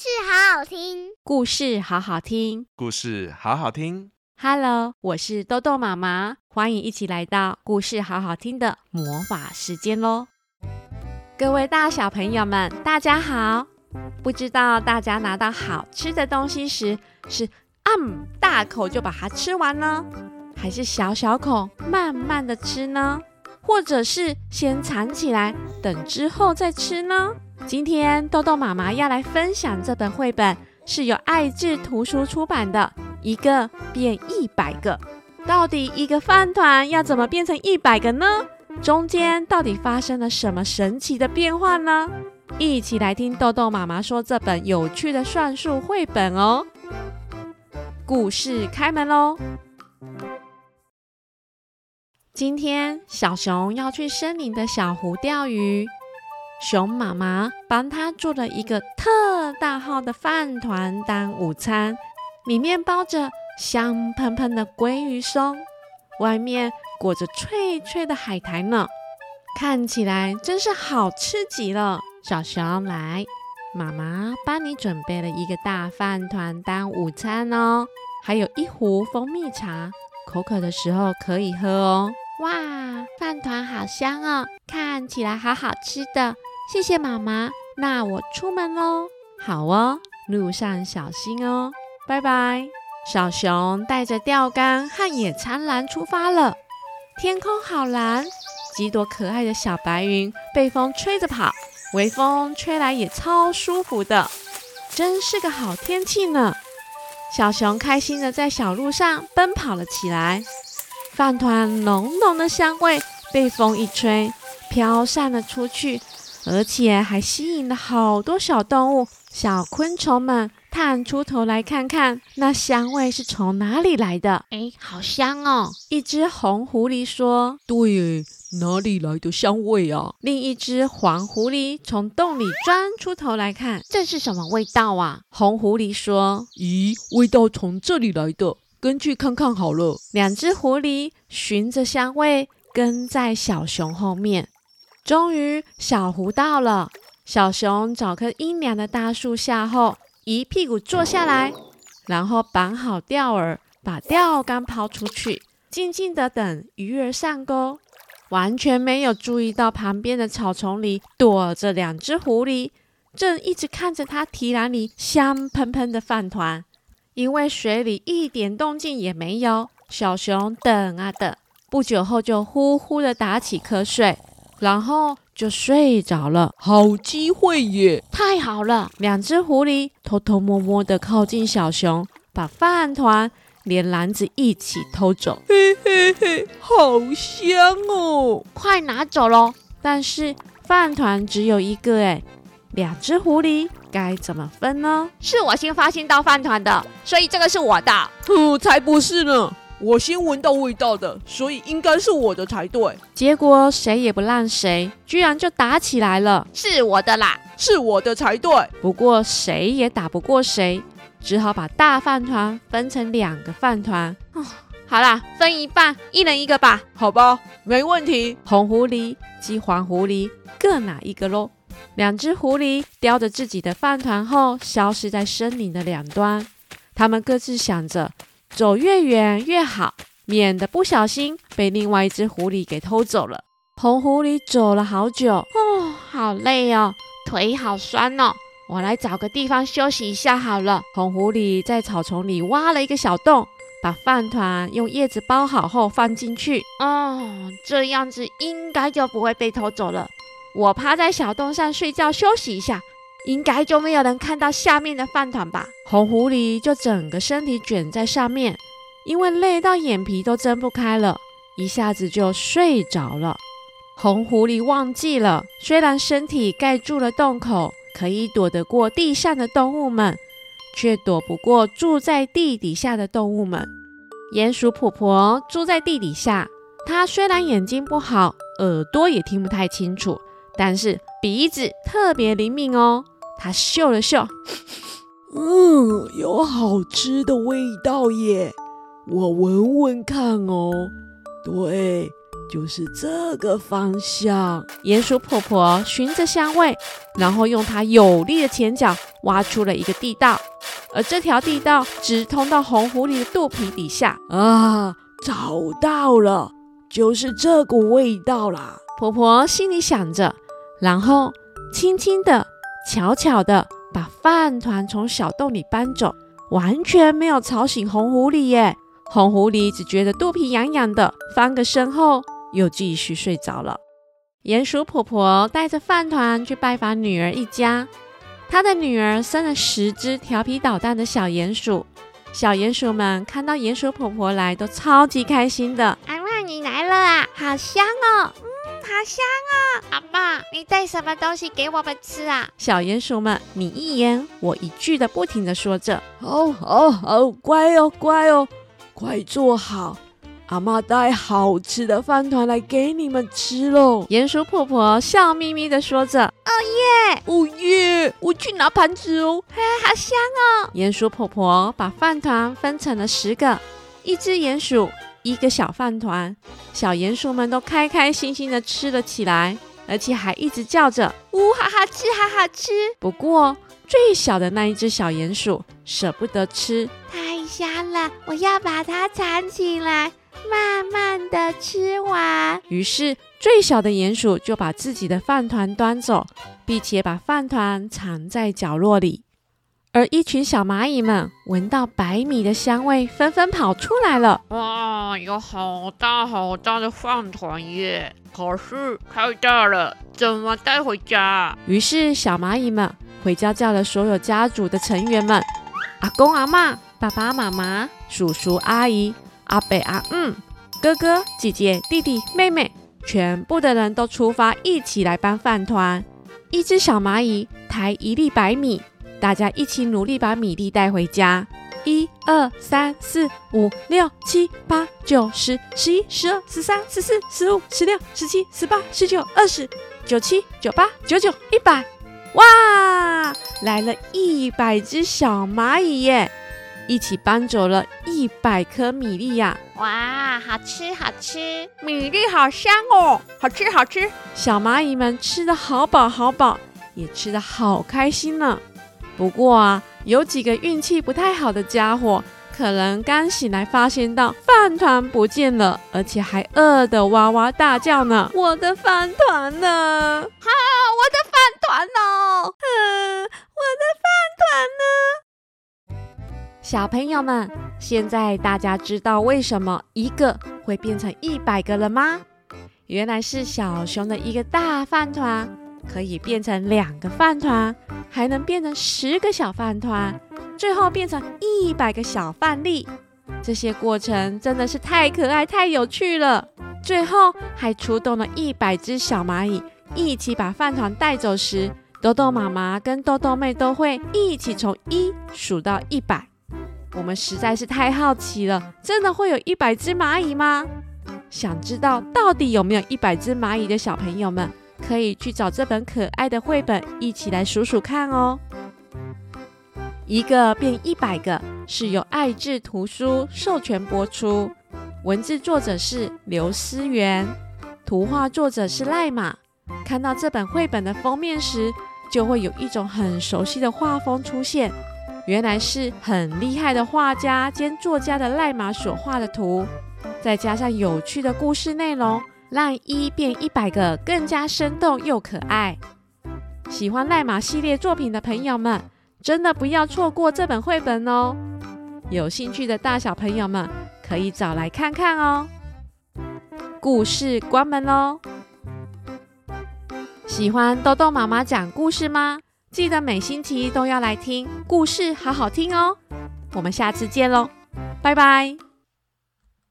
事好好听，故事好好听，故事好好听。Hello，我是豆豆妈妈，欢迎一起来到故事好好听的魔法时间喽！各位大小朋友们，大家好！不知道大家拿到好吃的东西时，是嗯大口就把它吃完呢，还是小小口慢慢的吃呢？或者是先藏起来，等之后再吃呢？今天豆豆妈妈要来分享这本绘本，是由爱智图书出版的《一个变一百个》。到底一个饭团要怎么变成一百个呢？中间到底发生了什么神奇的变化呢？一起来听豆豆妈妈说这本有趣的算术绘本哦。故事开门喽！今天小熊要去森林的小湖钓鱼，熊妈妈帮他做了一个特大号的饭团当午餐，里面包着香喷喷的鲑鱼松，外面裹着脆脆的海苔呢，看起来真是好吃极了。小熊来，妈妈帮你准备了一个大饭团当午餐哦，还有一壶蜂蜜茶，口渴的时候可以喝哦。哇，饭团好香哦，看起来好好吃的。谢谢妈妈，那我出门喽。好哦，路上小心哦，拜拜。小熊带着钓竿和野餐篮出发了。天空好蓝，几朵可爱的小白云被风吹着跑，微风吹来也超舒服的，真是个好天气呢。小熊开心的在小路上奔跑了起来。饭团浓浓的香味被风一吹，飘散了出去，而且还吸引了好多小动物、小昆虫们探出头来看看，那香味是从哪里来的？哎，好香哦！一只红狐狸说：“对，哪里来的香味啊？”另一只黄狐狸从洞里钻出头来看，这是什么味道啊？红狐狸说：“咦，味道从这里来的。”跟去看看好了。两只狐狸循着香味跟在小熊后面。终于，小湖到了。小熊找棵阴凉的大树下后，一屁股坐下来，然后绑好钓饵，把钓竿抛出去，静静地等鱼儿上钩，完全没有注意到旁边的草丛里躲着两只狐狸，正一直看着它提篮里香喷喷的饭团。因为水里一点动静也没有，小熊等啊等，不久后就呼呼地打起瞌睡，然后就睡着了。好机会耶！太好了！两只狐狸偷偷摸摸的靠近小熊，把饭团连篮子一起偷走。嘿嘿嘿，好香哦！快拿走喽！但是饭团只有一个哎。两只狐狸该怎么分呢？是我先发现到饭团的，所以这个是我的。哼，才不是呢！我先闻到味道的，所以应该是我的才对。结果谁也不让谁，居然就打起来了。是我的啦，是我的才对。不过谁也打不过谁，只好把大饭团分成两个饭团。哦，好啦，分一半，一人一个吧。好吧，没问题。红狐狸及黄狐狸各拿一个喽。两只狐狸叼着自己的饭团后，消失在森林的两端。他们各自想着，走越远越好，免得不小心被另外一只狐狸给偷走了。红狐狸走了好久，哦，好累哦，腿好酸哦，我来找个地方休息一下好了。红狐狸在草丛里挖了一个小洞，把饭团用叶子包好后放进去。哦，这样子应该就不会被偷走了。我趴在小洞上睡觉休息一下，应该就没有人看到下面的饭团吧？红狐狸就整个身体卷在上面，因为累到眼皮都睁不开了，一下子就睡着了。红狐狸忘记了，虽然身体盖住了洞口，可以躲得过地上的动物们，却躲不过住在地底下的动物们。鼹鼠婆婆住在地底下，她虽然眼睛不好，耳朵也听不太清楚。但是鼻子特别灵敏哦，他嗅了嗅，嗯，有好吃的味道耶，我闻闻看哦。对，就是这个方向。鼹鼠婆婆循着香味，然后用它有力的前脚挖出了一个地道，而这条地道直通到红狐狸的肚皮底下。啊，找到了，就是这股味道啦！婆婆心里想着，然后轻轻的、悄悄的把饭团从小洞里搬走，完全没有吵醒红狐狸耶。红狐狸只觉得肚皮痒痒的，翻个身后又继续睡着了。鼹鼠婆婆带着饭团去拜访女儿一家，她的女儿生了十只调皮捣蛋的小鼹鼠。小鼹鼠们看到鼹鼠婆婆来，都超级开心的。阿嬷，你来了啊，好香哦，好香啊。阿妈，你带什么东西给我们吃啊？小鼹鼠们你一言我一句的不停的说着。好，好，好，乖哦，乖哦。快坐好，阿妈带好吃的饭团来给你们吃喽！鼹鼠婆婆笑眯眯地说着：“哦耶，哦耶，我去拿盘子哦，嘿，好香哦！”鼹鼠婆婆把饭团分成了十个，一只鼹鼠一个小饭团，小鼹鼠们都开开心心地吃了起来，而且还一直叫着：“呜，好好吃，好好吃！”不过最小的那一只小鼹鼠舍不得吃。太香了，我要把它藏起来，慢慢的吃完。于是，最小的鼹鼠就把自己的饭团端走，并且把饭团藏在角落里。而一群小蚂蚁们闻到白米的香味，纷纷跑出来了。哇，有好大好大的饭团耶！可是太大了，怎么带回家？于是，小蚂蚁们回家叫了所有家族的成员们，阿公阿妈。爸爸妈妈、叔叔阿姨、阿伯阿嗯、哥哥姐姐、弟弟妹妹，全部的人都出发，一起来搬饭团。一只小蚂蚁抬一粒白米，大家一起努力把米粒带回家。一二三四五六七八九十十一十二十三十四十五十六十七十八十九二十九七九八九九一百，哇！来了一百只小蚂蚁耶！一起搬走了一百颗米粒呀！哇，好吃好吃，米粒好香哦，好吃好吃。小蚂蚁们吃的好饱好饱，也吃的好开心呢。不过啊，有几个运气不太好的家伙，可能刚醒来发现到饭团不见了，而且还饿得哇哇大叫呢。我的饭团呢？哈，我的饭团哦！嗯，我的饭团呢？小朋友们，现在大家知道为什么一个会变成一百个了吗？原来是小熊的一个大饭团可以变成两个饭团，还能变成十个小饭团，最后变成一百个小饭粒。这些过程真的是太可爱、太有趣了。最后还出动了一百只小蚂蚁，一起把饭团带走时，豆豆妈妈跟豆豆妹都会一起从一数到一百。我们实在是太好奇了，真的会有一百只蚂蚁吗？想知道到底有没有一百只蚂蚁的小朋友们，可以去找这本可爱的绘本，一起来数数看哦。一个变一百个是由爱智图书授权播出，文字作者是刘思源，图画作者是赖马。看到这本绘本的封面时，就会有一种很熟悉的画风出现。原来是很厉害的画家兼作家的赖马所画的图，再加上有趣的故事内容，让一变一百个更加生动又可爱。喜欢赖马系列作品的朋友们，真的不要错过这本绘本哦！有兴趣的大小朋友们可以找来看看哦。故事关门喽！喜欢豆豆妈妈讲故事吗？记得每星期都要来听故事，好好听哦！我们下次见喽，拜拜。